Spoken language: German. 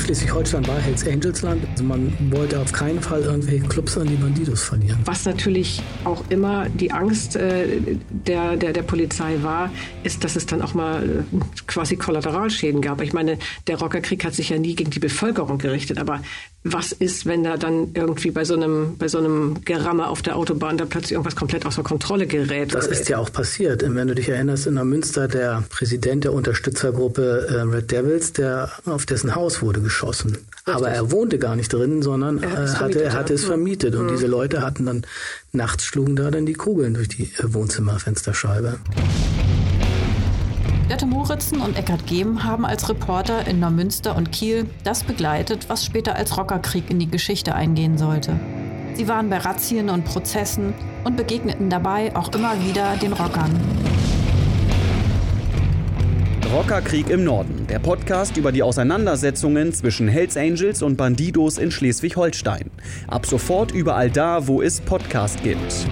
Schleswig-Holstein war Hells Angels Land. Also man wollte auf keinen Fall irgendwelche Clubs an die Bandidos verlieren. Was natürlich auch immer die Angst äh, der, der, der Polizei war, ist, dass es dann auch mal äh, quasi Kollateralschäden gab. Ich meine, der Rockerkrieg hat sich ja nie gegen die Bevölkerung gerichtet, aber was ist, wenn da dann irgendwie bei so einem, bei so einem Geramme auf der Autobahn da plötzlich irgendwas komplett außer Kontrolle gerät? Das ist ja auch passiert. Wenn du dich erinnerst, in der Münster der Präsident der Unterstützergruppe äh, Red Devils, der auf dessen Haus wurde geschossen. Richtig. Aber er wohnte gar nicht drin, sondern er, äh, hatte, er hatte es vermietet. Und mhm. diese Leute hatten dann, nachts schlugen da dann die Kugeln durch die äh, Wohnzimmerfensterscheibe. Dette Moritzen und Eckhard Gehm haben als Reporter in Neumünster und Kiel das begleitet, was später als Rockerkrieg in die Geschichte eingehen sollte. Sie waren bei Razzien und Prozessen und begegneten dabei auch immer wieder den Rockern. Rockerkrieg im Norden, der Podcast über die Auseinandersetzungen zwischen Hells Angels und Bandidos in Schleswig-Holstein. Ab sofort überall da, wo es Podcast gibt.